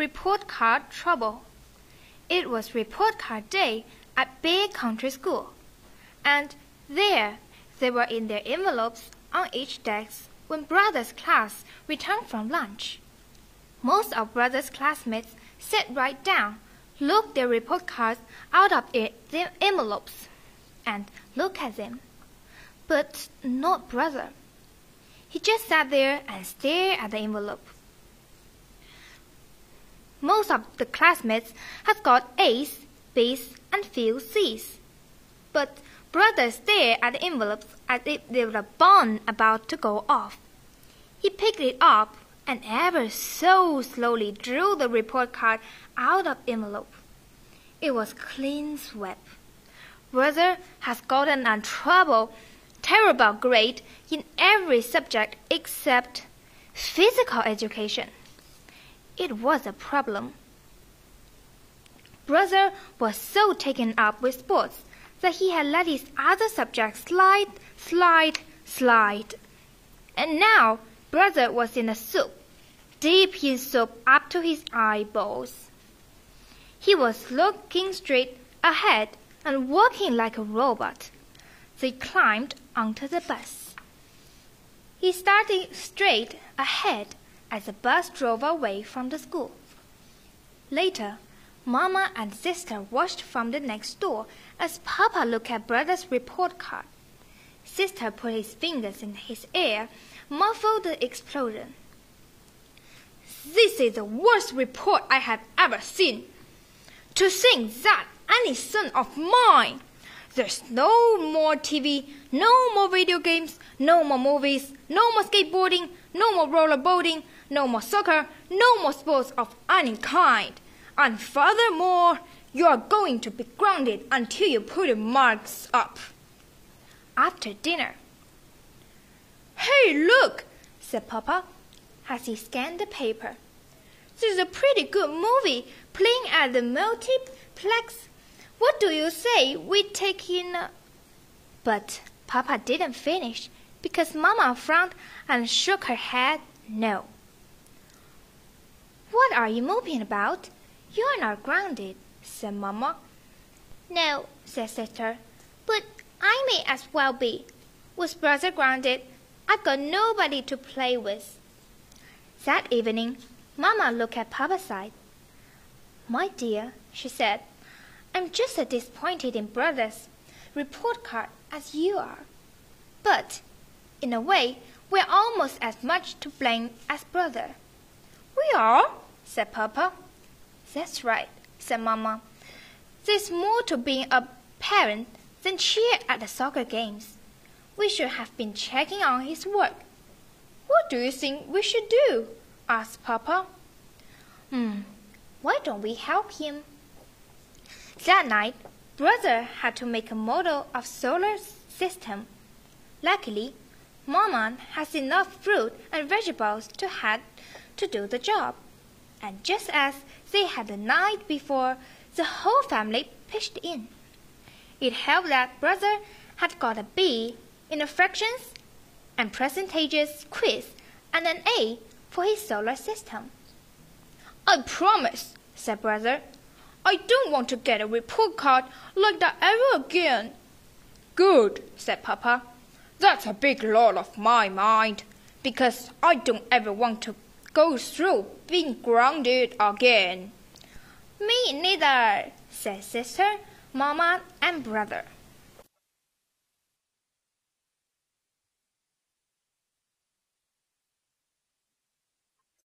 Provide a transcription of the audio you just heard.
report card trouble. It was report card day at Big Country School, and there they were in their envelopes on each desk when Brother's class returned from lunch. Most of Brother's classmates sat right down, looked their report cards out of their envelopes, and looked at them. But not Brother. He just sat there and stared at the envelope. Most of the classmates had got A's, B's, and few C's. But Brother stared at the envelopes as if they were a bomb about to go off. He picked it up and ever so slowly drew the report card out of envelope. It was clean swept. Brother has gotten a trouble, terrible grade in every subject except physical education. It was a problem. Brother was so taken up with sports that he had let his other subjects slide, slide, slide. And now Brother was in a soup, deep in soup up to his eyeballs. He was looking straight ahead and walking like a robot. They climbed onto the bus. He started straight ahead as the bus drove away from the school. Later, Mama and sister watched from the next door as Papa looked at brother's report card. Sister put his fingers in his ear, muffled the explosion. This is the worst report I have ever seen. To think that any son of mine there's no more TV, no more video games, no more movies, no more skateboarding, no more rollerblading, no more soccer, no more sports of any kind. And furthermore, you are going to be grounded until you put your marks up. After dinner. Hey, look, said Papa as he scanned the paper. This is a pretty good movie playing at the multiplex what do you say we take in? A... But Papa didn't finish because Mamma frowned and shook her head no. What are you moping about? You're not grounded, said Mamma. No, said Sister, but I may as well be. With brother grounded, I've got nobody to play with. That evening, Mamma looked at Papa's side. My dear, she said, I'm just as disappointed in brother's report card as you are. But, in a way, we're almost as much to blame as brother. We are, said Papa. That's right, said Mamma. There's more to being a parent than cheer at the soccer games. We should have been checking on his work. What do you think we should do? asked Papa. Hmm, why don't we help him? That night, Brother had to make a model of solar system. Luckily, Mama has enough fruit and vegetables to had to do the job. And just as they had the night before, the whole family pitched in. It helped that Brother had got a B in the fractions and percentages quiz and an A for his solar system. I promise, said Brother, I don't want to get a report card like that ever again. Good, said Papa. That's a big loss of my mind, because I don't ever want to go through being grounded again. Me neither, said sister, mamma, and brother.